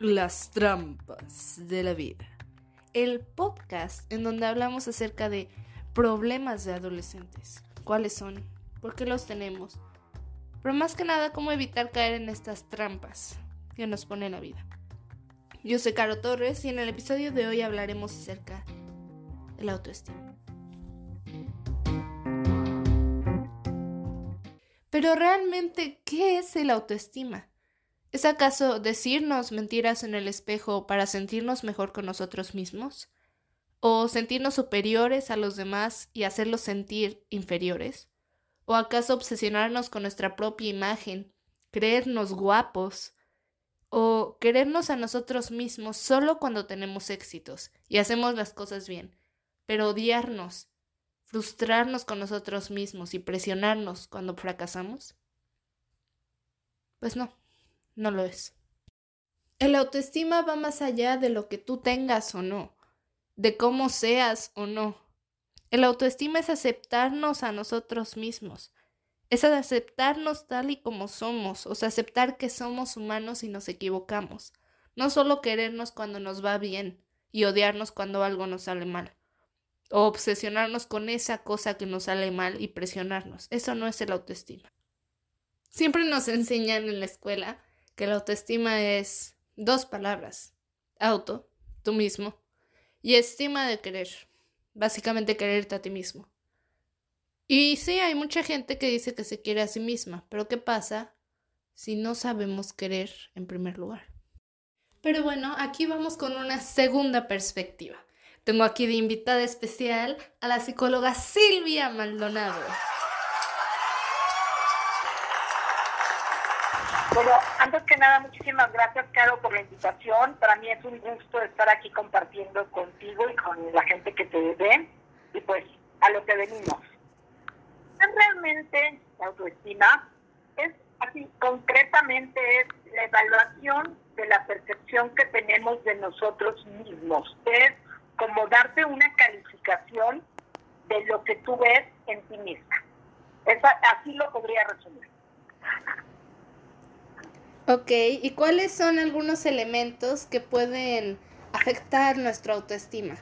Las trampas de la vida. El podcast en donde hablamos acerca de problemas de adolescentes. ¿Cuáles son? ¿Por qué los tenemos? Pero más que nada, cómo evitar caer en estas trampas que nos pone la vida. Yo soy Caro Torres y en el episodio de hoy hablaremos acerca de la autoestima. Pero realmente, ¿qué es el autoestima? ¿Es acaso decirnos mentiras en el espejo para sentirnos mejor con nosotros mismos? ¿O sentirnos superiores a los demás y hacerlos sentir inferiores? ¿O acaso obsesionarnos con nuestra propia imagen, creernos guapos? ¿O querernos a nosotros mismos solo cuando tenemos éxitos y hacemos las cosas bien, pero odiarnos frustrarnos con nosotros mismos y presionarnos cuando fracasamos? Pues no, no lo es. El autoestima va más allá de lo que tú tengas o no, de cómo seas o no. El autoestima es aceptarnos a nosotros mismos, es aceptarnos tal y como somos, o sea, aceptar que somos humanos y nos equivocamos, no solo querernos cuando nos va bien y odiarnos cuando algo nos sale mal o obsesionarnos con esa cosa que nos sale mal y presionarnos. Eso no es el autoestima. Siempre nos enseñan en la escuela que la autoestima es dos palabras. Auto, tú mismo, y estima de querer. Básicamente quererte a ti mismo. Y sí, hay mucha gente que dice que se quiere a sí misma, pero ¿qué pasa si no sabemos querer en primer lugar? Pero bueno, aquí vamos con una segunda perspectiva. Tengo aquí de invitada especial a la psicóloga Silvia Maldonado. Bueno, antes que nada, muchísimas gracias, Caro, por la invitación. Para mí es un gusto estar aquí compartiendo contigo y con la gente que te ve. Y pues, a lo que venimos. Realmente, la autoestima es así, concretamente es la evaluación de la percepción que tenemos de nosotros mismos. Es como darte una calificación de lo que tú ves en ti misma. así lo podría resumir. Ok, ¿y cuáles son algunos elementos que pueden afectar nuestra autoestima?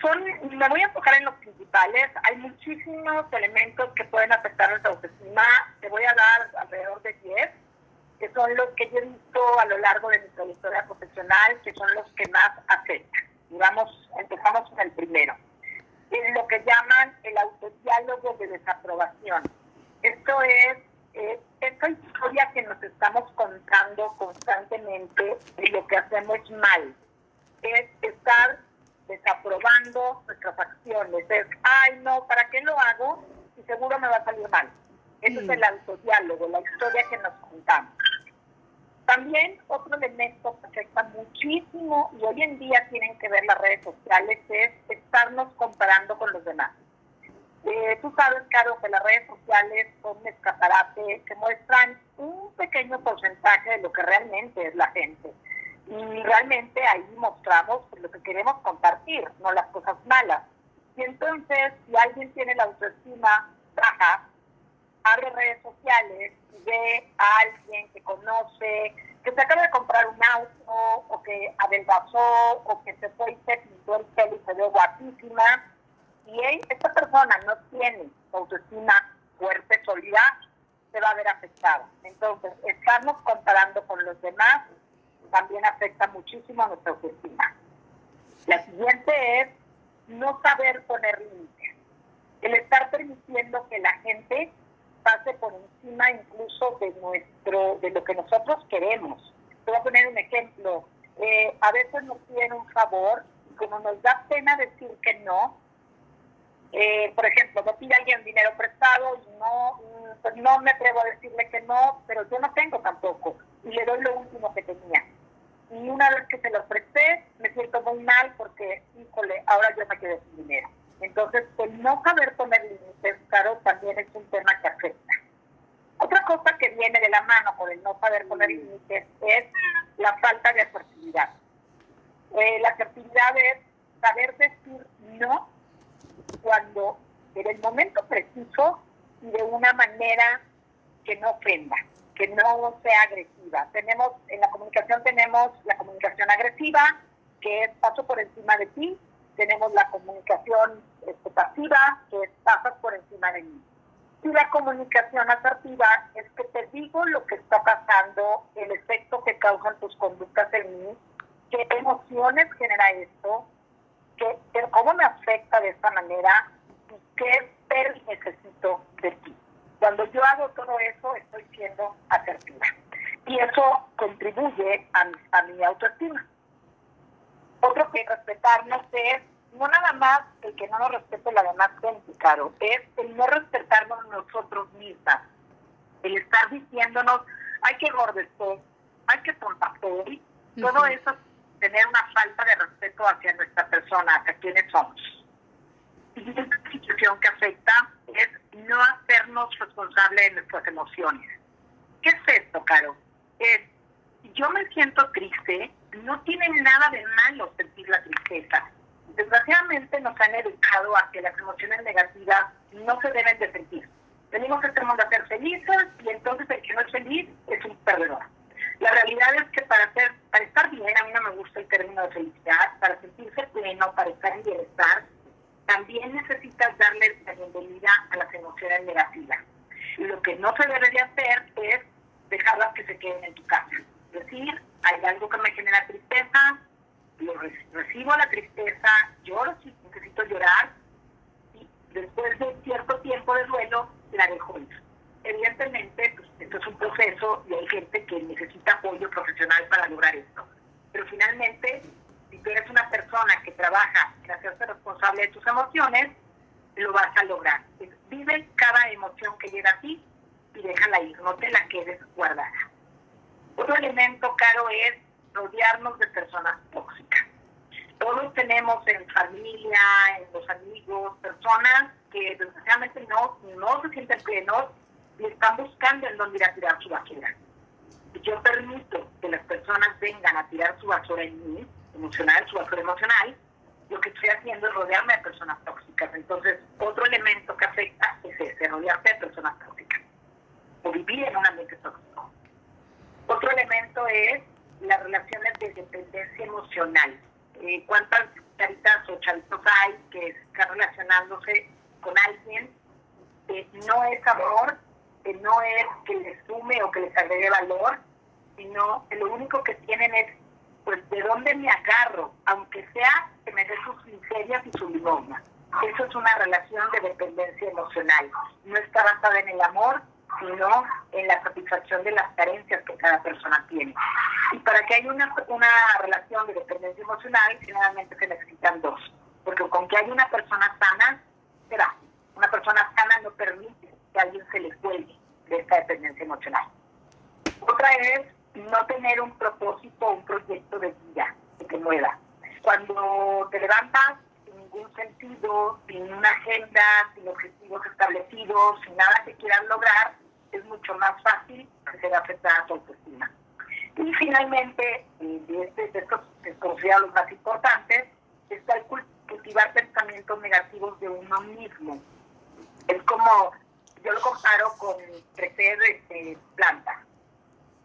Son, me voy a enfocar en los principales. Hay muchísimos elementos que pueden afectar nuestra autoestima. Te voy a dar alrededor de 10 que son los que yo he visto a lo largo de mi trayectoria profesional, que son los que más afectan. Y vamos, empezamos con el primero. Es lo que llaman el autodiálogo de desaprobación. Esto es esta historia que nos estamos contando constantemente de lo que hacemos mal. Es estar desaprobando nuestras acciones. Es, ay, no, ¿para qué lo hago? Y seguro me va a salir mal. Ese es el autodiálogo, la historia que nos contamos. También otro elemento que afecta muchísimo y hoy en día tienen que ver las redes sociales es estarnos comparando con los demás. Eh, tú sabes, Caro, que las redes sociales son un escaparate que muestran un pequeño porcentaje de lo que realmente es la gente. Y realmente ahí mostramos lo que queremos compartir, no las cosas malas. Y entonces, si alguien tiene la autoestima baja, abre redes sociales y ve a alguien que conoce, que se acaba de comprar un auto, o que adelgazó, o que se fue y se pintó el pelo y se ve guapísima, y esta persona no tiene autoestima fuerte, sólida, se va a ver afectada. Entonces, estarnos comparando con los demás también afecta muchísimo a nuestra autoestima. La siguiente es no saber poner límites. El estar permitiendo que la gente pase por encima incluso de nuestro de lo que nosotros queremos. Te voy a poner un ejemplo. Eh, a veces nos piden un favor y como nos da pena decir que no, eh, por ejemplo, me pide alguien dinero prestado y no, mm, pues no me atrevo a decirle que no, pero yo no tengo tampoco. Y le doy lo último y una vez que se lo presté, me siento muy mal porque, híjole, ahora yo me quedé sin dinero. Entonces, el no saber poner límites, claro, también es un tema que afecta. Otra cosa que viene de la mano con el no saber poner límites es la falta de asertividad. Eh, la asertividad es saber decir no cuando en el momento preciso y de una manera que no ofenda, que no sea agresiva. Tenemos, en la comunicación tenemos la comunicación agresiva, que es paso por encima de ti, tenemos la comunicación este, pasiva, que es pasas por encima de mí. Y la comunicación asertiva es que te digo lo que está pasando, el efecto que causan tus conductas en mí, qué emociones genera esto, qué, cómo me afecta de esta manera y qué necesito de ti. Cuando yo hago todo eso, estoy siendo asertiva. Y eso contribuye a, a mi autoestima. Otro que respetarnos es no nada más el que no nos respete la demás gente, claro, es el no respetarnos nosotros mismas. El estar diciéndonos, hay que gordecer, hay que tontapedir, todo eso es tener una falta de respeto hacia nuestra persona, hacia quienes somos. Y una situación que afecta es no hacernos responsables de nuestras emociones. ¿Qué es esto, Caro? Es, yo me siento triste, no tiene nada de malo sentir la tristeza desgraciadamente nos han educado a que las emociones negativas no se deben de sentir. Tenemos que este mundo a ser felices y entonces el que no es feliz es un perdedor. La realidad es que para, ser, para estar bien, a mí no me gusta el término de felicidad, para sentirse pleno, para estar en bienestar, también necesitas darle la bienvenida a las emociones negativas. Y lo que no se debe de hacer es dejarlas que se queden en tu casa. Es decir, hay algo que me genera tristeza, lo recibo la tristeza, lloro si necesito llorar y después de cierto tiempo de duelo la dejo ir. Evidentemente, pues, esto es un proceso y hay gente que necesita apoyo profesional para lograr esto. Pero finalmente, si tú eres una persona que trabaja en hacerse responsable de tus emociones, lo vas a lograr. Vive cada emoción que llega a ti y déjala ir, no te la quedes guardada. Otro elemento, Caro, es rodearnos de personas tóxicas. Todos tenemos en familia, en los amigos, personas que desgraciadamente no, no se sienten plenos y están buscando en dónde ir a tirar su basura. Yo permito que las personas vengan a tirar su basura en mí, emocional, su basura emocional, lo que estoy haciendo es rodearme de personas tóxicas. Entonces, otro elemento que afecta es ese, rodearse de personas tóxicas o vivir en un ambiente tóxico. Otro elemento es las relaciones de dependencia emocional. Eh, ¿Cuántas caritas o chavitos hay que están relacionándose con alguien que no es amor, que no es que les sume o que les agregue valor, sino que lo único que tienen es, pues, ¿de dónde me agarro? Aunque sea que me dé sus miserias y su limosna. Eso es una relación de dependencia emocional. No está basada en el amor, sino en la satisfacción de las carencias que cada persona tiene. Y para que haya una, una relación de dependencia emocional, generalmente se necesitan dos, porque con que haya una persona sana, será. Una persona sana no permite que alguien se le cuelgue de esta dependencia emocional. Otra es no tener un propósito un proyecto de vida que te mueva. Cuando te levantas sin ningún sentido, sin una agenda, sin objetivos establecidos, sin nada que quieras lograr, es mucho más fácil que se afectada a tu autoestima. Y finalmente, de, este, de estos considerados los más importantes, está el cultivar pensamientos negativos de uno mismo. Es como, yo lo comparo con crecer este, plantas.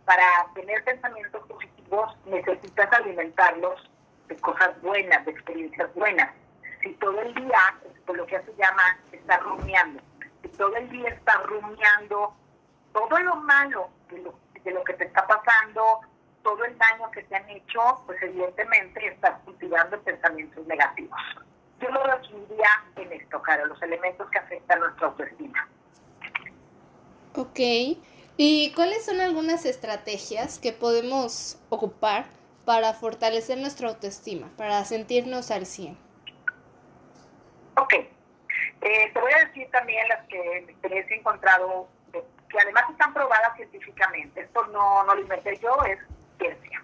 Para tener pensamientos positivos necesitas alimentarlos de cosas buenas, de experiencias buenas. Si todo el día, por lo que se llama, está rumiando, si todo el día está rumiando todo lo malo de lo, que te está pasando, todo el daño que te han hecho, pues evidentemente estás cultivando pensamientos negativos. Yo lo resumiría en esto, Caro, los elementos que afectan nuestra autoestima. Ok. ¿Y cuáles son algunas estrategias que podemos ocupar para fortalecer nuestra autoestima, para sentirnos al 100? Ok. Eh, te voy a decir también las que me he encontrado que además están probadas científicamente. Esto no, no lo inventé yo, es ciencia.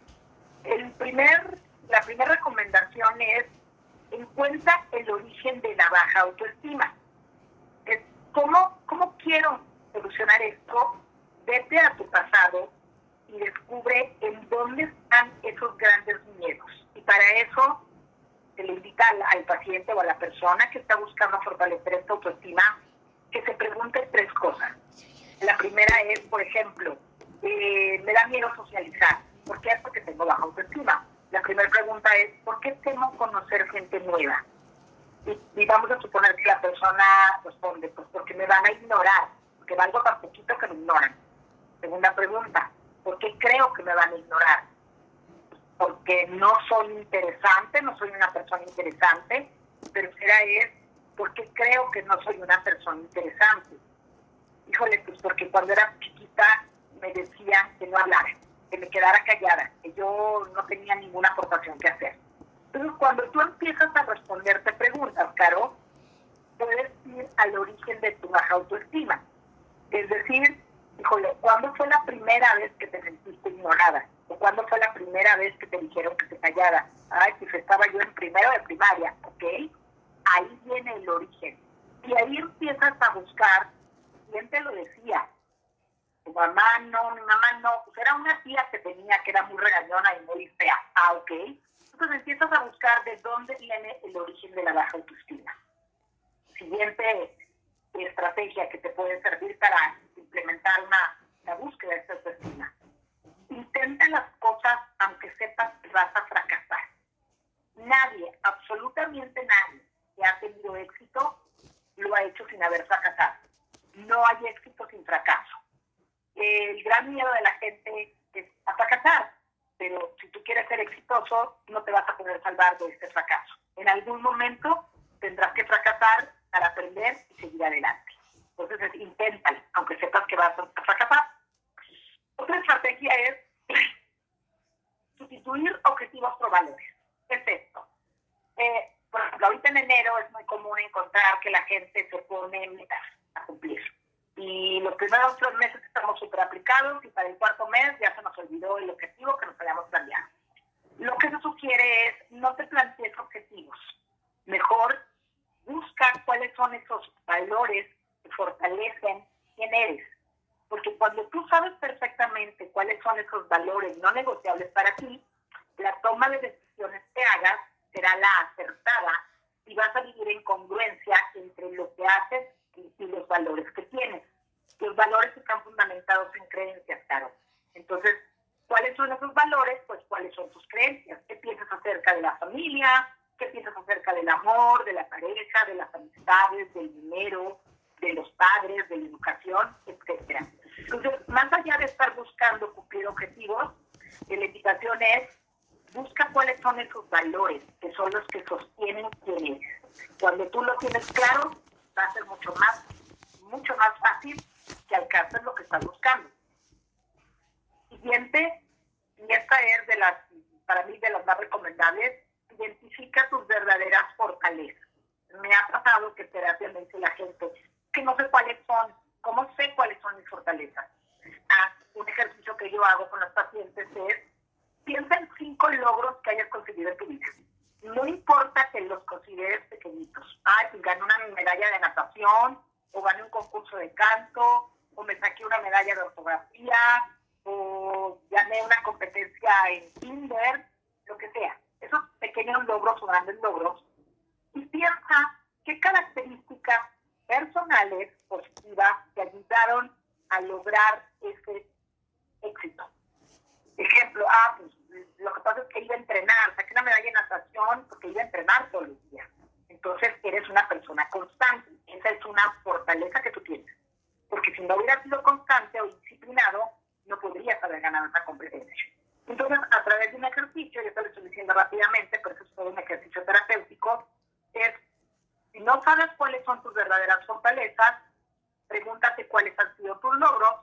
el primer, la primera recomendación es encuentra el origen de la baja autoestima. ¿Cómo, ¿Cómo quiero solucionar esto? Vete a tu pasado y descubre en dónde están esos grandes miedos. Y para eso se le invita al, paciente o a la persona que está buscando fortalecer esta autoestima que se pregunte tres cosas. La primera es, por ejemplo, eh, me da miedo socializar. ¿Por qué? Porque tengo baja autoestima. La primera pregunta es, ¿por qué temo conocer gente nueva? Y, vamos a suponer que la persona responde, pues porque me van a ignorar, porque valgo tan poquito que me ignoran. Segunda pregunta, ¿por qué creo que me van a ignorar? Porque no soy interesante, no soy una persona interesante. Tercera es, ¿por qué creo que no soy una persona interesante? Híjole, pues porque cuando era chiquita me decían que no hablara, que me quedara callada, que yo no tenía ninguna aportación que hacer. Entonces, cuando tú empiezas a responderte preguntas, Caro, puedes ir al origen de tu baja autoestima. Es decir, híjole, ¿cuándo fue la primera vez que te sentiste ignorada? ¿O cuándo fue la primera vez que te dijeron que te callara? Ay, pues estaba yo en primero de primaria, ¿ok? Ahí viene el origen. Y ahí empiezas a buscar quién te lo decía, tu mamá no, mi mamá no, pues era una tía que tenía que era muy regañona y muy fea. Ah, ok. Entonces empiezas a buscar de dónde viene el origen de la baja autoestima. Siguiente estrategia que te puede servir para implementar una, la búsqueda de esta autoestima. Intenta las cosas aunque sepas que vas a fracasar. Nadie, absolutamente nadie que ha tenido éxito lo ha hecho sin haber fracasado. No hay éxito sin fracaso el gran miedo de la gente es a fracasar, pero si tú quieres ser exitoso, no te vas a poder salvar de este fracaso. En algún momento tendrás que fracasar para aprender y seguir adelante. Entonces, inténtalo, aunque sepas que vas a fracasar. Otra estrategia es sustituir objetivos por valores. ¿Qué es esto? Eh, por ejemplo, ahorita en enero es muy común encontrar que la gente se pone metas a cumplir y los primeros tres meses estamos súper aplicados y para el cuarto mes ya se nos olvidó el objetivo que nos habíamos planeado. Lo que se sugiere es no te plantees objetivos. Mejor busca cuáles son esos valores que fortalecen quién eres. Porque cuando tú sabes perfectamente cuáles son esos valores no negociables para ti, la toma de decisiones que hagas será la acertada y vas a vivir en congruencia entre lo que haces y, los valores que tienes. Los valores están fundamentados en creencias, claro. Entonces, ¿cuáles son esos valores? Pues, ¿cuáles son tus creencias? ¿Qué piensas acerca de la familia? ¿Qué piensas acerca del amor, de la pareja, de las amistades, del dinero, de los padres, de la educación, etcétera? Entonces, más allá de estar buscando cumplir objetivos, la invitación es busca cuáles son esos valores que son los que sostienen quién eres. Cuando tú lo tienes claro, va a ser mucho más, mucho más fácil que alcances lo que estás buscando. Siguiente, y esta es de las, para mí de las más recomendables, identifica tus verdaderas fortalezas. Me ha pasado que terapia me dice la gente que no sé cuáles son, cómo sé cuáles son mis fortalezas. Ah, un ejercicio que yo hago con los pacientes es, piensa en cinco logros que hayas conseguido en tu vida no importa que los consideres pequeñitos. Ay, pues gané una medalla de natación, o gané un concurso de canto, o me saqué una medalla de ortografía, o gané una competencia en Tinder, lo que sea. Pequeños logros o grandes logros. Y piensa qué características personales positivas te ayudaron a lograr ese éxito. Ejemplo, ah, pues lo que pasa es que iba a entrenar, saqué una medalla de natación porque iba a entrenar todos los días. Entonces eres una persona constante. Esa es una fortaleza que tú tienes. Porque si no hubieras sido constante o disciplinado, no podrías haber ganado esa competencia. Entonces, a través de un ejercicio, yo te lo estoy diciendo rápidamente, pero es todo un ejercicio terapéutico, es, si no sabes cuáles son tus verdaderas fortalezas, pregúntate cuáles han sido tus logros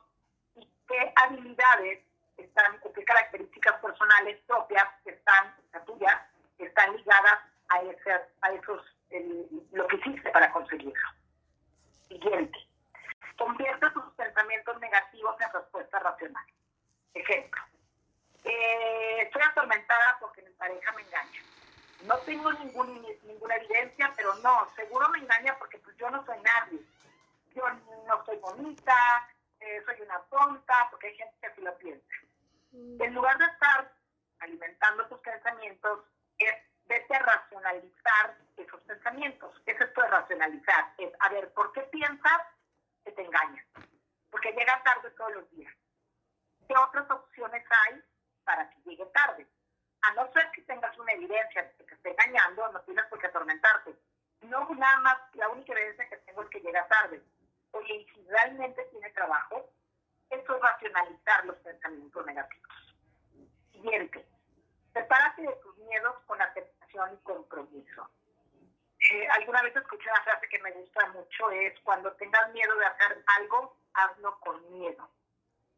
y qué habilidades están, o qué características personales propias están, la tuya, están ligadas a, ese, a esos, lo que hiciste para conseguirlo. Siguiente. Convierte tus pensamientos negativos en respuestas racionales. Ejemplo eh, estoy atormentada porque mi pareja me engaña. No tengo ningún, ninguna evidencia, pero no, seguro me engaña porque pues, yo no soy nadie. Yo no soy bonita, eh, soy una tonta, porque hay gente que así lo piensa. Mm. En lugar de estar alimentando tus pensamientos, es vete a racionalizar esos pensamientos. Es esto de racionalizar, es a ver, ¿por qué piensas que te engañas? Porque llega tarde todos los días. ¿Qué otras opciones hay para que llegue tarde? A no ser que tengas una evidencia de que te esté engañando, no tienes por qué atormentarte. No, nada más, la única evidencia que tengo es que llega tarde. Oye, y si realmente tiene trabajo, eso es racionalizar los pensamientos negativos. Siguiente, sepárate de tus miedos con aceptación y compromiso. Eh, alguna vez escuché una frase que me gusta mucho, es cuando tengas miedo de hacer algo, hazlo con miedo.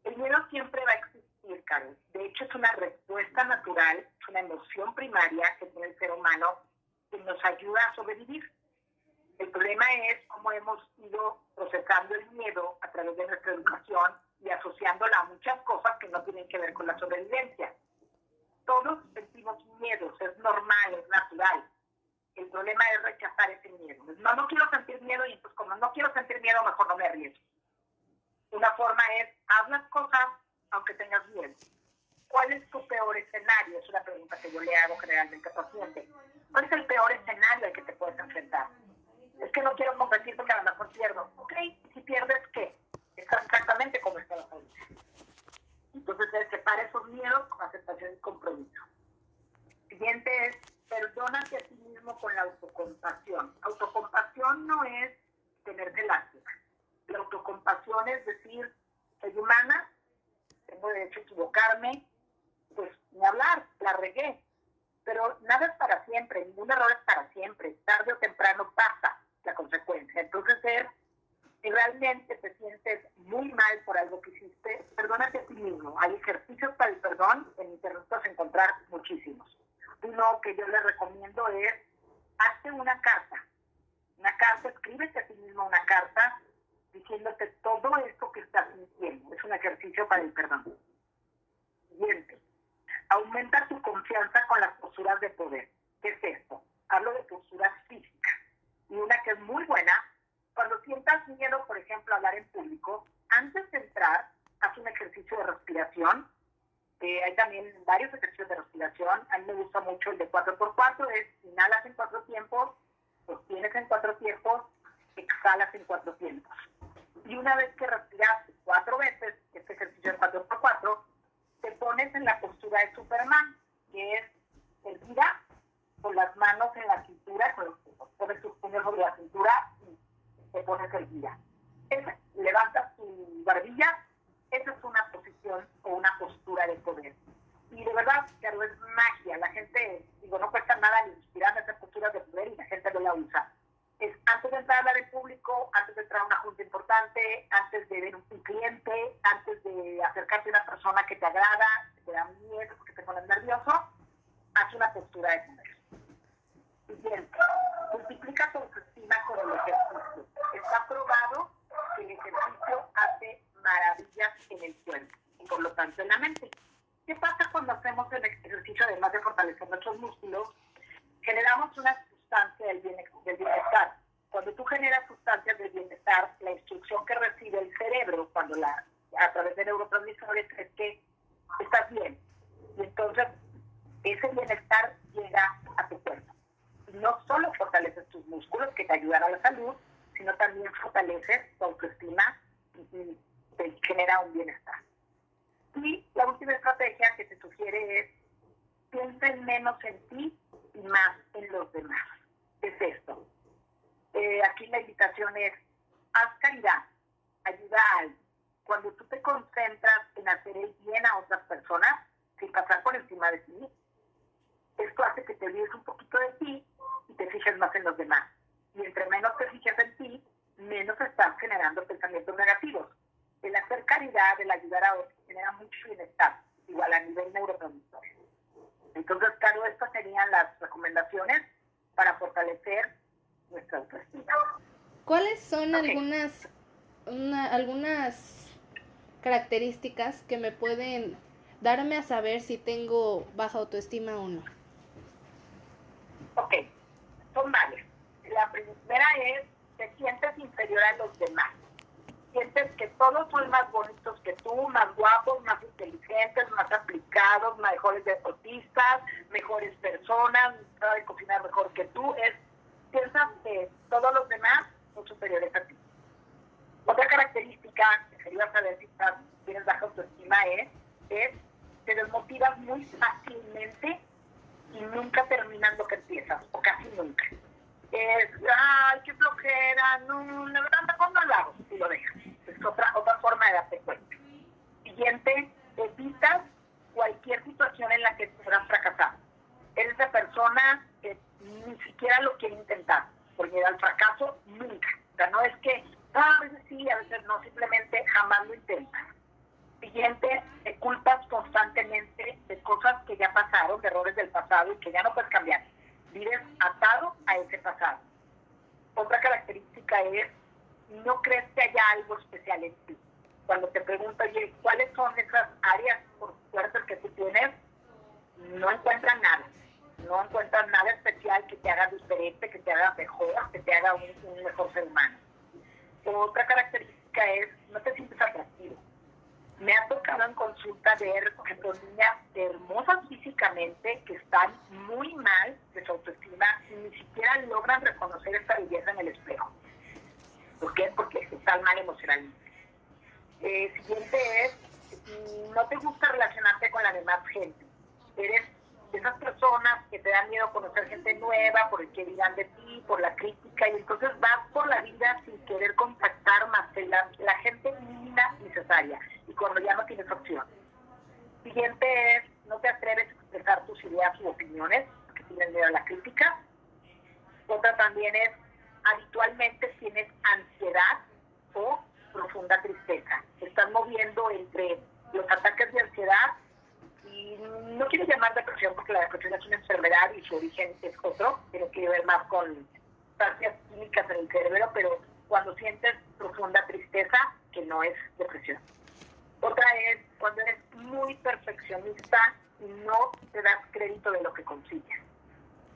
El miedo siempre va a existir, Karen. De hecho, es una respuesta natural, es una emoción primaria que tiene el ser humano que nos ayuda a sobrevivir. El problema es cómo hemos ido procesando el miedo a través de nuestra educación y asociándola a muchas cosas que no tienen que ver con la sobrevivencia. Todos sentimos miedos, es normal, es natural. El problema es rechazar ese miedo. No, no quiero sentir miedo y entonces como no quiero sentir miedo, mejor no me arriesgo. Una forma es, haz las cosas aunque tengas miedo. ¿Cuál es tu peor escenario? Es una pregunta que yo le hago generalmente al paciente. ¿Cuál es el peor escenario al que te puedes enfrentar? Es que no quiero competir porque a lo mejor pierdo. Ok, si pierdes, ¿qué? Estás exactamente como está la salud. Entonces, se separa esos miedos con aceptación y compromiso. Siguiente es, perdónate a ti mismo con la autocompasión. Autocompasión no es tenerte lástima. La autocompasión es decir, soy humana, tengo derecho a equivocarme, pues ni hablar, la regué. Pero nada es para siempre, ningún error es para siempre. Tarde o temprano pasa la consecuencia. Entonces es, si realmente te sientes muy mal por algo que hiciste, perdónate a ti mismo. Hay ejercicios para el perdón, en internet puedes encontrar muchísimos. Uno que yo les recomiendo es, hazte una carta. Una carta, escríbete a ti mismo una carta diciéndote todo esto que estás sintiendo. Es un ejercicio para el perdón. Siguiente. Aumenta tu confianza con las posturas de poder. ¿Qué es esto? Hablo de posturas físicas. Y una que es muy buena, cuando sientas miedo, por ejemplo, a hablar en público, antes de entrar, haz un ejercicio de respiración. Eh, hay también varios ejercicios de respiración. A mí me gusta mucho el de 4x4, es inhalas en cuatro tiempos, sostienes en cuatro tiempos, exhalas en cuatro tiempos. Y una vez que respiras cuatro veces, este ejercicio de 4x4, te pones en la postura de Superman, que es erguida con las manos en la cintura, con los, pones tus puños sobre la cintura y te pones erguida. Es, levantas tu barbilla, esa es una posición o una postura de poder. Y de verdad, claro, es magia. La gente, digo, no cuesta nada ni inspirar esas posturas de poder y la gente no la usa es antes de entrar a hablar en público, antes de entrar a una junta importante, antes de ver un, cliente, antes de acercarte a una persona que te agrada, que te da miedo, que te pone nervioso, haz una postura de poder. Siguiente, multiplica tu autoestima con el ejercicio. Está probado que el ejercicio hace maravillas en el cuerpo y por lo tanto en la mente. ¿Qué pasa cuando hacemos el ejercicio, además de fortalecer nuestros músculos? Generamos una sustancia del bienestar. Cuando tú generas sustancias del bienestar, la instrucción que recibe el cerebro cuando la, a través de neurotransmisores es que estás bien. Y entonces ese bienestar llega a tu cuerpo. Y no solo fortaleces tus músculos que te ayudan a la salud, sino también fortaleces tu autoestima y, te genera un bienestar. Y la última estrategia que te sugiere es piensa menos en ti y más en los demás es esto. Eh, aquí la invitación es, haz caridad, ayuda a alguien. Cuando tú te concentras en hacer el bien a otras personas, sin pasar por encima de ti, esto hace que te olvides un poquito de ti y te fijes más en los demás. Y entre menos te fijes en ti, menos estás generando pensamientos negativos. El hacer caridad, el ayudar a otros, genera mucho bienestar, igual a nivel neurotransmisor. Entonces, claro, estas serían las recomendaciones para fortalecer nuestra autoestima. ¿Cuáles son algunas, algunas características que me pueden darme a saber si tengo baja autoestima o no? Ok, son varias. La primera es, te sientes inferior a los demás. Sientes que todos son más bonitos que tú, más guapos, más inteligentes, más aplicados, mejores deportistas, mejores personas, saben cocinar mejor que tú, es piensas que todos los demás son superiores a ti. Otra característica que quería saber si tienes baja autoestima es, es te desmotivas muy fácilmente y nunca terminas lo que empiezas, o casi nunca. Es, ay, qué flojera, no, la verdad mejor no lo hago, y lo dejas. Otra, otra forma de darte cuenta. Siguiente, evitas cualquier situación en la que puedas fracasar. Eres esa persona que ni siquiera lo quiere intentar, porque al fracaso nunca. O sea, no es que ah, a veces sí, a veces no, simplemente jamás lo intentas. Siguiente, te culpas constantemente de cosas que ya pasaron, de errores del pasado y que ya no puedes cambiar. Vives atado a ese pasado. Otra característica es, no crees que haya algo especial en ti. Cuando te pregunto, oye, ¿cuáles son esas áreas fuertes que tú tienes? No encuentran nada. No encuentran nada especial que te haga diferente, que te haga mejor, que te haga un mejor ser humano. Otra característica es, no te sientes atractivo me ha tocado en consulta ver, por ejemplo, niñas hermosas físicamente que están muy mal de su autoestima y ni siquiera logran reconocer esta belleza en el espejo. ¿Por qué? Porque están mal emocionalmente. Eh, siguiente es, no te gusta relacionarte con la demás gente. Eres de esas personas que te dan miedo conocer gente nueva, por el que dirán de ti, por la crítica, y entonces vas por la vida sin querer contactar más que la, la gente mínima necesaria y cuando ya no tienes opción. Siguiente es, no te atreves a expresar tus ideas u opiniones, porque tienes miedo a la crítica. Otra también es, habitualmente tienes ansiedad o profunda tristeza. Te estás moviendo entre los ataques de ansiedad y no quiero llamar depresión porque la depresión es una enfermedad y su origen es otro, tiene que ver más con sustancias químicas en el cerebro, pero cuando sientes profunda tristeza, que no es depresión. Otra es cuando eres muy perfeccionista y no te das crédito de lo que consigues.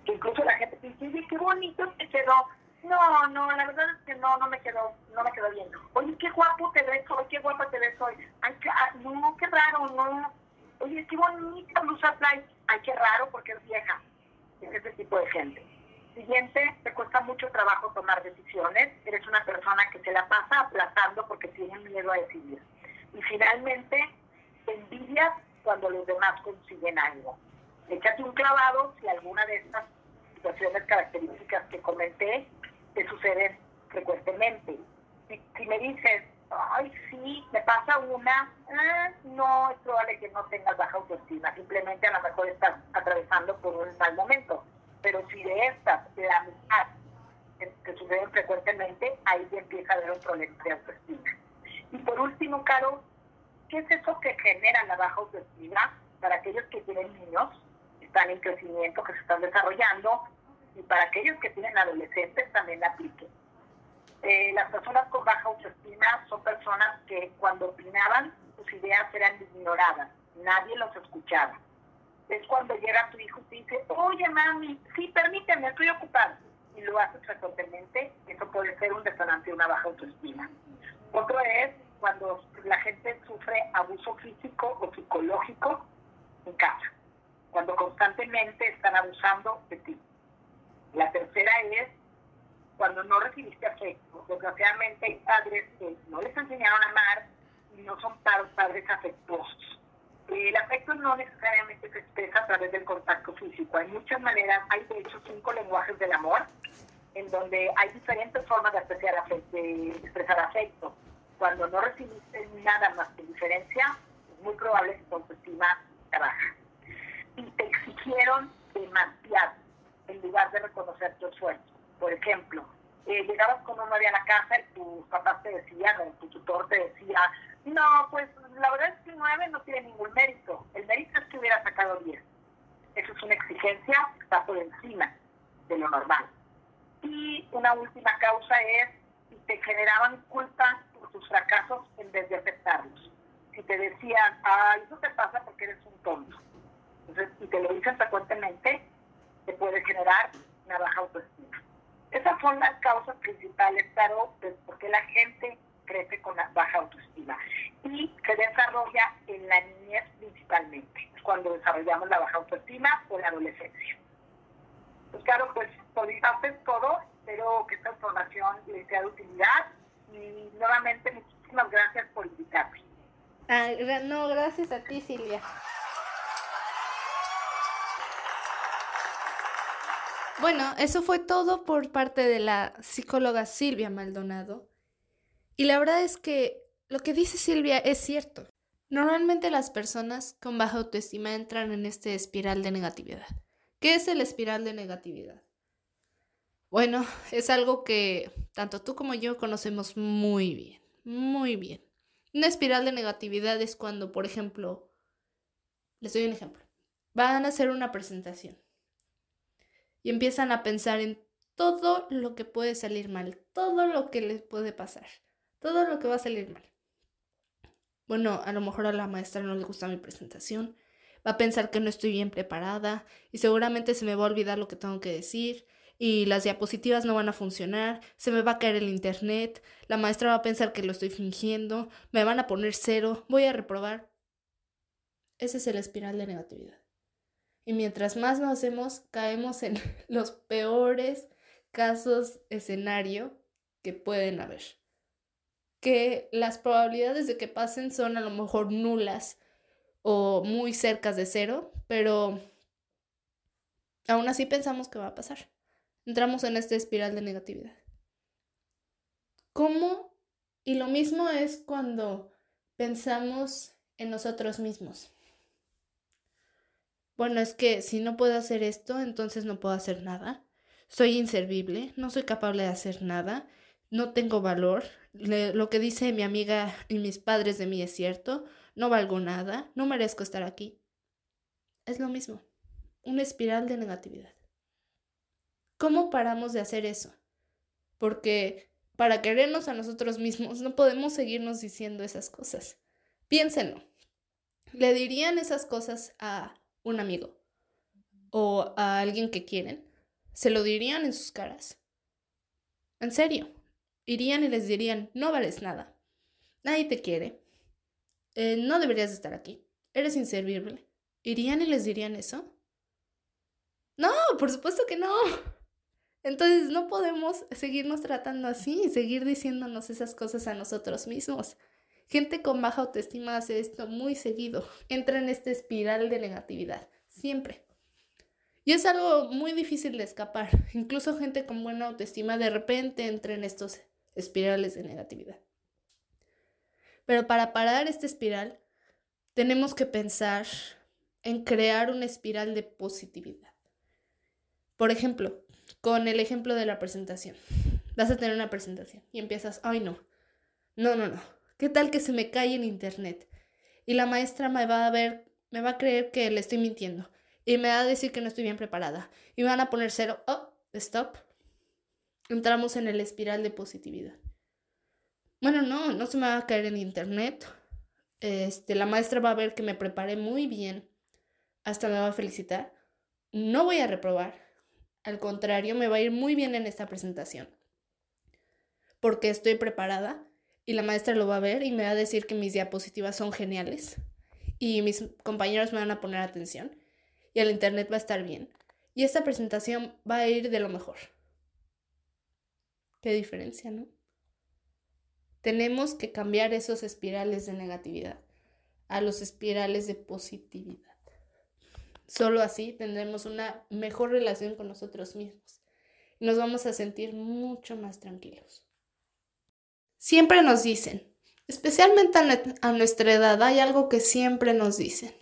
Que incluso la gente te dice, qué bonito te quedó. No, no, la verdad es que no, no me quedó, no me quedó bien. Oye, qué guapo te ves hoy, qué guapa te ves hoy. Ay, qué, ah, no, qué raro, no. Oye, qué bonita blusa trae. Ay, qué raro porque es vieja. Es ese tipo de gente. Siguiente, te cuesta mucho trabajo tomar decisiones. Eres una persona que se la pasa aplazando porque tiene miedo a decidir. Y finalmente, envidias cuando los demás consiguen algo. Échate un clavado si alguna de estas situaciones características que comenté te suceden frecuentemente. Si, me dices, ay, sí, me pasa una, ah, no es probable que no tengas baja autoestima, simplemente a lo mejor estás atravesando por un mal momento. Pero si de estas, la mitad que suceden frecuentemente, ahí empieza a haber un problema de autoestima. Y por último, Caro, ¿qué es eso que genera la baja autoestima para aquellos que tienen niños, que están en crecimiento, que se están desarrollando, y para aquellos que tienen adolescentes también aplique? Eh, las personas con baja autoestima son personas que cuando opinaban sus ideas eran ignoradas, nadie los escuchaba. Es cuando llega tu hijo y te dice, oye mami, sí, permíteme, estoy ocupado. Y lo haces frecuentemente, eso puede ser un detonante de una baja autoestima. Otro es cuando la gente sufre abuso físico o psicológico en casa, cuando constantemente están abusando de ti. La tercera es cuando no recibiste afecto. Desgraciadamente hay padres que no les enseñaron a amar y no son padres afectuosos. El afecto no necesariamente se expresa a través del contacto físico. Hay muchas maneras, hay de hecho cinco lenguajes del amor, en donde hay diferentes formas de, expresar afecto cuando no recibiste nada más que diferencia, es muy probable que tu autoestima trabaja. Y te exigieron demasiado en lugar de reconocer tu esfuerzo. Por ejemplo, eh, llegabas con un novia a la casa y tus papás te decían, o tu tutor te decía, no, pues la verdad es que nueve no tiene ningún mérito. El mérito es que hubiera sacado 10. Eso es una exigencia que está por encima de lo normal. Y una última causa es si te generaban culpa tus fracasos en vez de aceptarlos. Si te decían, ah, eso te pasa porque eres un tonto, entonces, si te lo dicen frecuentemente, te puede generar una baja autoestima. Esas son las causas principales, claro, de por qué la gente crece con la desarrolla en la niñez principalmente, cuando desarrollamos la baja autoestima o la adolescencia. Pues claro, pues es todo. Espero que esta información les sea de utilidad y nuevamente muchísimas gracias por invitarme. Ah, no, gracias a ti, Silvia. Bueno, eso fue todo por parte de la psicóloga Silvia Maldonado. Y la verdad es que lo que dice Silvia es cierto. Normalmente las personas con baja autoestima entran en este espiral de negatividad. ¿Qué es el espiral de negatividad? Bueno, es algo que tanto tú como yo conocemos muy bien, muy bien. Una espiral de negatividad es cuando, por ejemplo, les doy un ejemplo, van a hacer una presentación empiezan a pensar en todo lo que puede salir mal, todo lo que les puede pasar, todo lo que va a salir mal. Bueno, a lo mejor a la maestra no le gusta mi presentación, va a pensar que no estoy bien preparada y seguramente se me va a olvidar lo que tengo que decir y las diapositivas no van a funcionar, se me va a caer el internet, la maestra va a pensar que lo estoy fingiendo, me van a poner cero, voy a reprobar. Ese es el espiral de negatividad. Y mientras más nos hacemos, caemos en los peores casos escenario que pueden haber. Que las probabilidades de que pasen son a lo mejor nulas o muy cercas de cero, pero aún así pensamos que va a pasar. Entramos en esta espiral de negatividad. ¿Cómo? Y lo mismo es cuando pensamos en nosotros mismos bueno, es que si no puedo hacer esto, entonces no puedo hacer nada. Soy inservible, no soy capaz de hacer nada, no tengo valor. lo que dice mi amiga y mis padres de mí es cierto, no valgo nada, no merezco estar aquí. Es lo mismo, una espiral de negatividad. ¿Cómo paramos de hacer eso? Porque para querernos a nosotros mismos no podemos seguirnos diciendo esas cosas. Piénsenlo. ¿Le dirían esas cosas a un amigo o a alguien que quieren, se lo dirían en sus caras. En serio, irían y les dirían, no vales nada, nadie te quiere, eh, no deberías estar aquí, eres inservible. ¿Irían y les dirían eso? No, por supuesto que no. Entonces no podemos seguirnos tratando así seguir diciéndonos esas cosas a nosotros mismos. Gente con baja autoestima hace esto muy seguido, entra en esta espiral de negatividad, siempre. Y es algo muy difícil de escapar. Incluso gente con buena autoestima de repente entra en estos espirales de negatividad. Pero para parar esta espiral, tenemos que pensar en crear una espiral de positividad. Por ejemplo, con el ejemplo de la presentación. Vas a tener una presentación y empiezas, ay no, no, no, no, ¿Qué tal que se me cae en internet? Y la maestra me va a ver, me va a creer que le estoy mintiendo. Y me va a decir que no estoy bien preparada. Y van a poner cero. Oh, stop. Entramos en el espiral de positividad. Bueno, no, no se me va a caer en internet. Este, la maestra va a ver que me preparé muy bien. Hasta me va a felicitar. No voy a reprobar. Al contrario, me va a ir muy bien en esta presentación. Porque estoy preparada y la maestra lo va a ver y me va a decir que mis diapositivas son geniales y mis compañeros me van a poner atención y el internet va a estar bien y esta presentación va a ir de lo mejor. Qué diferencia, ¿no? Tenemos que cambiar esos espirales de negatividad a los espirales de positividad. Solo así tendremos una mejor relación con nosotros mismos y nos vamos a sentir mucho más tranquilos. Siempre nos dicen, especialmente a, nuestra edad, hay algo que siempre nos dicen.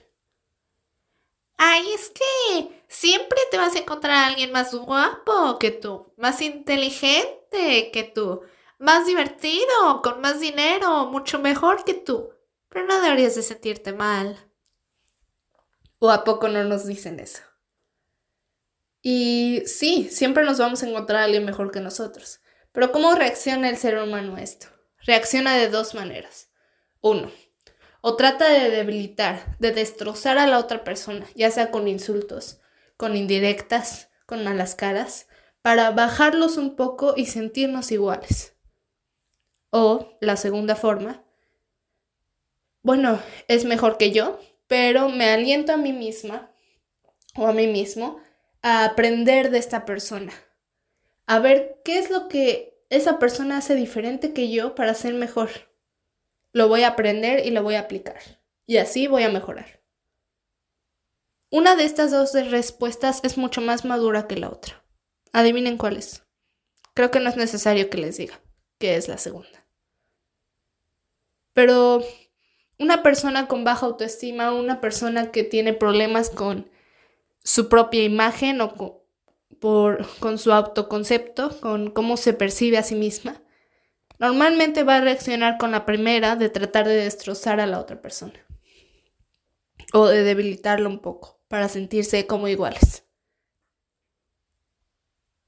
Ay, es que siempre te vas a encontrar a alguien más guapo que tú, más inteligente que tú, más divertido, con más dinero, mucho mejor que tú. Pero no deberías de sentirte mal. ¿O a poco no nos dicen eso? Y sí, siempre nos vamos a encontrar a alguien mejor que nosotros. Pero ¿cómo reacciona el ser humano a esto? Reacciona de dos maneras. Uno, o trata de debilitar, de destrozar a la otra persona, ya sea con insultos, con indirectas, con malas caras, para bajarlos un poco y sentirnos iguales. O la segunda forma, bueno, es mejor que yo, pero me aliento a mí misma o a mí mismo a aprender de esta persona, a ver qué es lo que esa persona hace diferente que yo para ser mejor. Lo voy a aprender y lo voy a aplicar. Y así voy a mejorar. Una de estas dos respuestas es mucho más madura que la otra. Adivinen cuál es. Creo que no es necesario que les diga que es la segunda. Pero una persona con baja autoestima, una persona que tiene problemas con su propia imagen o con, por, con su autoconcepto, con cómo se percibe a sí misma, normalmente va a reaccionar con la primera de tratar de destrozar a la otra persona o de debilitarlo un poco para sentirse como iguales.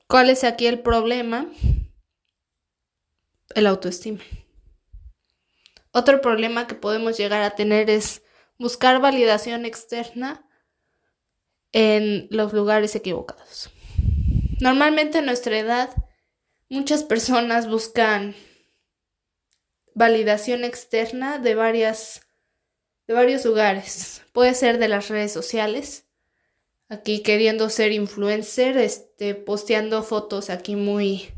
¿Cuál es aquí el problema? El autoestima. Otro problema que podemos llegar a tener es buscar validación externa en los lugares equivocados. Normalmente en nuestra edad muchas personas buscan validación externa de varias de varios lugares. Puede ser de las redes sociales, aquí queriendo ser influencer, este, posteando fotos aquí muy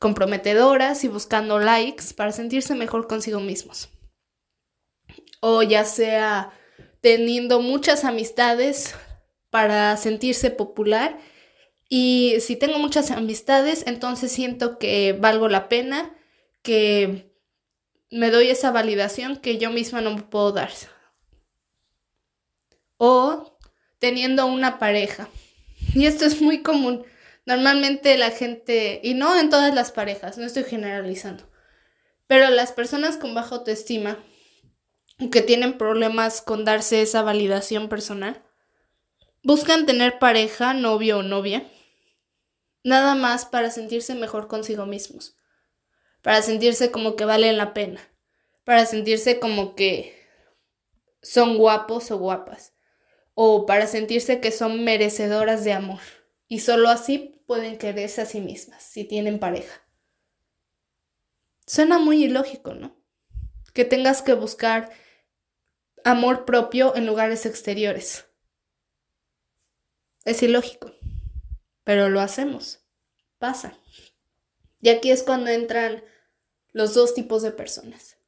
comprometedoras y buscando likes para sentirse mejor consigo mismos. O ya sea teniendo muchas amistades para sentirse popular y si tengo muchas amistades, entonces siento que valgo la pena, que me doy esa validación que yo misma no me puedo dar. O teniendo una pareja. Y esto es muy común. Normalmente la gente, y no en todas las parejas, no estoy generalizando, pero las personas con baja autoestima, que tienen problemas con darse esa validación personal, buscan tener pareja, novio o novia, nada más para sentirse mejor consigo mismos, para sentirse como que valen la pena, para sentirse como que son guapos o guapas o para sentirse que son merecedoras de amor. Y solo así pueden quererse a sí mismas, si tienen pareja. Suena muy ilógico, ¿no? Que tengas que buscar amor propio en lugares exteriores. Es ilógico, pero lo hacemos. Pasa. Y aquí es cuando entran los dos tipos de personas.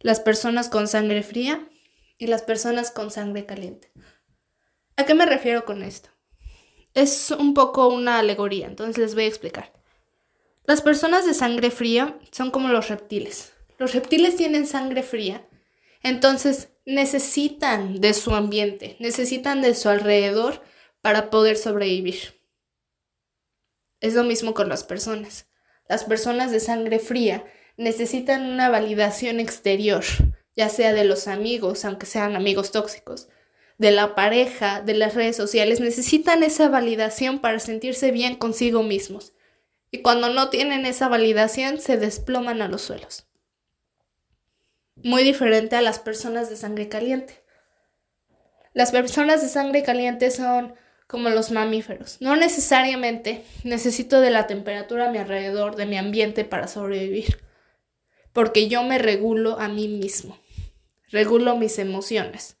Las personas con sangre fría y las personas con sangre caliente. ¿A qué me refiero con esto? Es un poco una alegoría, entonces les voy a explicar. Las personas de sangre fría son como los reptiles. Los reptiles tienen sangre fría, entonces necesitan de su ambiente, necesitan de su alrededor para poder sobrevivir. Es lo mismo con las personas. Las personas de sangre fría necesitan una validación exterior, ya sea de los amigos, aunque sean amigos tóxicos, de la pareja, de las redes sociales, necesitan esa validación para sentirse bien consigo mismos. Y cuando no tienen esa validación, se desploman a los suelos. Muy diferente a las personas de sangre caliente. Las personas de sangre caliente son como los mamíferos. No necesariamente necesito de la temperatura a mi alrededor, de mi ambiente para sobrevivir. Porque yo me regulo a mí mismo. Regulo mis emociones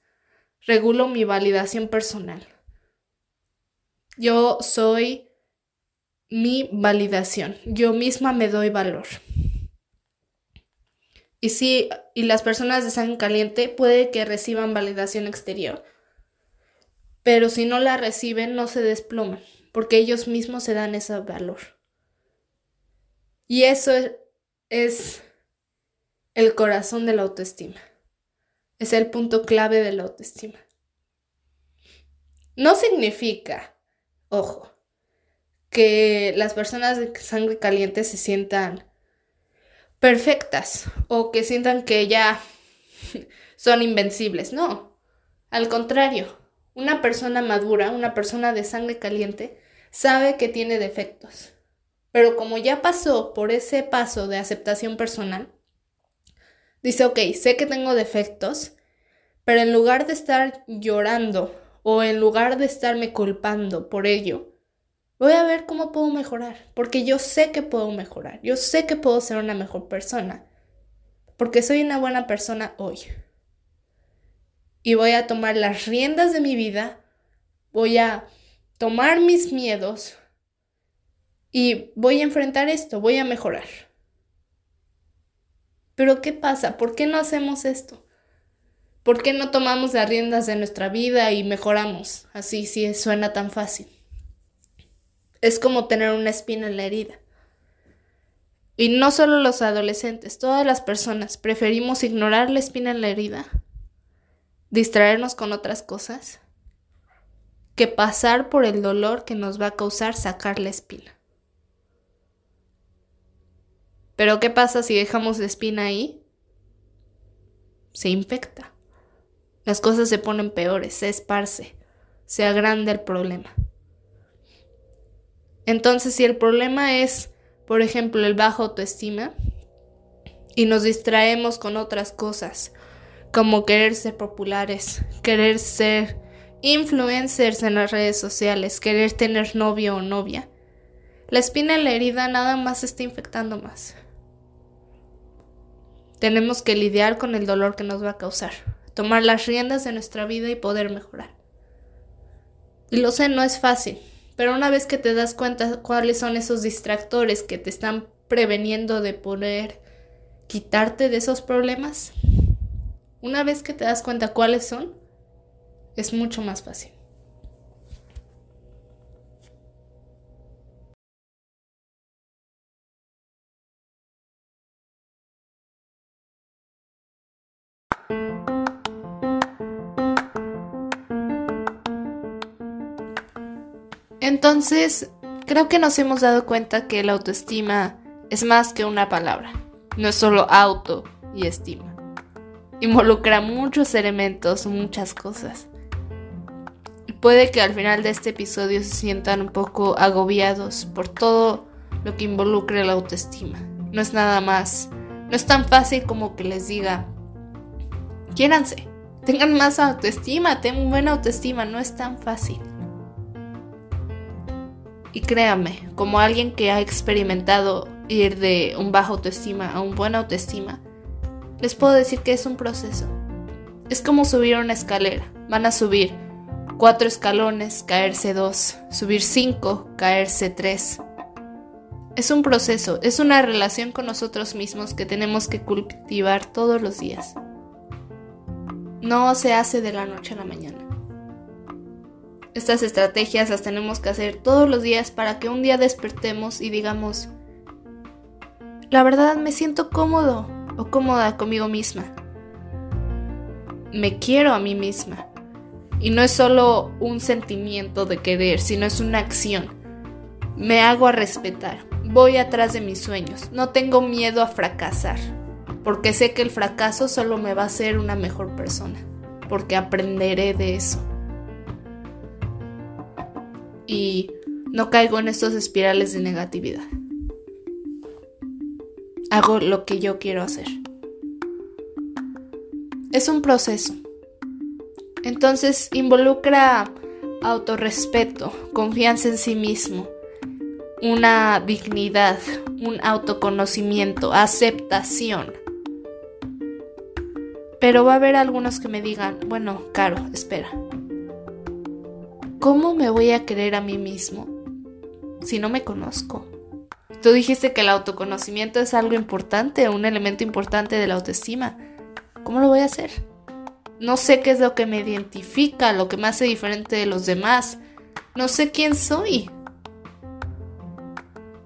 regulo mi validación personal. Yo soy mi validación. Yo misma me doy valor. Y sí, y las personas de sangre caliente puede que reciban validación exterior, pero si no la reciben no se desploman, porque ellos mismos se dan ese valor. Y eso es el corazón de la autoestima es el punto clave de la autoestima. No significa, ojo, que las personas de sangre caliente se sientan perfectas o que sientan que ya son invencibles. No, al contrario, una persona madura, una persona de sangre caliente, sabe que tiene defectos. Pero como ya pasó por ese paso de aceptación personal, Dice, ok, sé que tengo defectos, pero en lugar de estar llorando o en lugar de estarme culpando por ello, voy a ver cómo puedo mejorar, porque yo sé que puedo mejorar, yo sé que puedo ser una mejor persona, porque soy una buena persona hoy. Y voy a tomar las riendas de mi vida, voy a tomar mis miedos y voy a enfrentar esto, voy a mejorar. Pero ¿qué pasa? ¿Por qué no hacemos esto? ¿Por qué no tomamos las riendas de nuestra vida y mejoramos? Así, si suena tan fácil. Es como tener una espina en la herida. Y no solo los adolescentes, todas las personas preferimos ignorar la espina en la herida, distraernos con otras cosas, que pasar por el dolor que nos va a causar sacar la espina. Pero ¿qué pasa si dejamos la espina ahí? Se infecta. Las cosas se ponen peores, se esparce, se agranda el problema. Entonces, si el problema es por ejemplo, el bajo autoestima, y nos distraemos con otras cosas, como querer ser populares, querer ser influencers en las redes sociales, querer tener novio o novia. La espina en la herida nada más está infectando más. Tenemos que lidiar con el dolor que nos va a causar, tomar las riendas de nuestra vida y poder mejorar. Y lo sé, no es fácil, pero una vez que te das cuenta cuáles son esos distractores que te están preveniendo de poder quitarte de esos problemas, una vez que te das cuenta cuáles son, es mucho más fácil. Entonces, creo que nos hemos dado cuenta que la autoestima es más que una palabra. No es solo auto y estima. Involucra muchos elementos, muchas cosas. Puede que al final de este episodio se sientan un poco agobiados por todo lo que involucra la autoestima. No es nada más. No es tan fácil como que les diga, quiéranse, tengan más autoestima, tengan buena autoestima. No es tan fácil. Y créame, como alguien que ha experimentado ir de un bajo autoestima a un buena autoestima, les puedo decir que es un proceso. Es como subir una escalera. Van a subir cuatro escalones, caerse dos, subir cinco, caerse tres. Es un proceso, es una relación con nosotros mismos que tenemos que cultivar todos los días. No se hace de la noche a la mañana. Estas estrategias las tenemos que hacer todos los días para que un día despertemos y digamos, la verdad me siento cómodo o cómoda conmigo misma. Me quiero a mí misma. Y no es solo un sentimiento de querer, sino es una acción. Me hago a respetar. Voy atrás de mis sueños. No tengo miedo a fracasar. Porque sé que el fracaso solo me va a hacer una mejor persona. Porque aprenderé de eso y no caigo en estos espirales de negatividad. Hago lo que yo quiero hacer. Es un proceso. Entonces involucra autorrespeto, confianza en sí mismo, una dignidad, un autoconocimiento, aceptación. Pero va a haber algunos que me digan, bueno, Caro, espera. ¿Cómo me voy a querer a mí mismo si no me conozco? Tú dijiste que el autoconocimiento es algo importante, un elemento importante de la autoestima. ¿Cómo lo voy a hacer? No sé qué es lo que me identifica, lo que me hace diferente de los demás. No sé quién soy.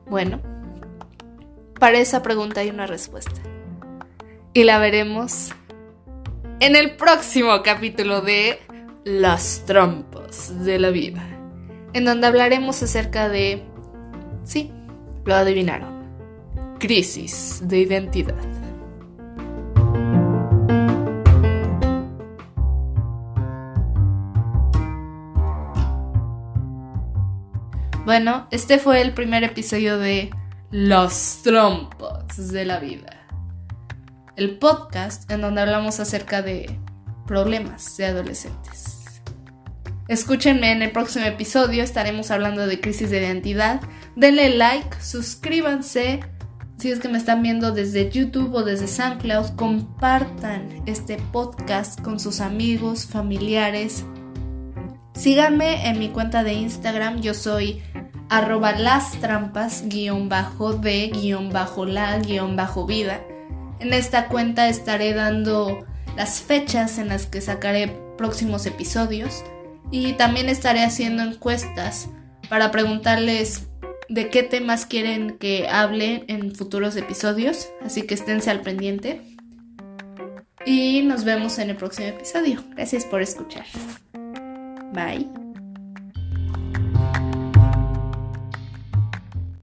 Bueno, para esa pregunta hay una respuesta. Y la veremos en el próximo capítulo de las trampas de la vida, en donde hablaremos acerca de, sí, lo adivinaron, crisis de identidad. Bueno, este fue el primer episodio de Las trampas de la vida. El podcast en donde hablamos acerca de problemas de adolescentes. Escúchenme en el próximo episodio, estaremos hablando de crisis de identidad. Denle like, suscríbanse, si es que me están viendo desde YouTube o desde SoundCloud, compartan este podcast con sus amigos, familiares. Síganme en mi cuenta de Instagram, yo soy arroba las trampas guion bajo de guion bajo la guion bajo vida. En esta cuenta estaré dando las fechas en las que sacaré próximos episodios y también estaré haciendo encuestas para preguntarles de qué temas quieren que hable en futuros episodios, así que esténse al pendiente. Y nos vemos en el próximo episodio. Gracias por escuchar. Bye.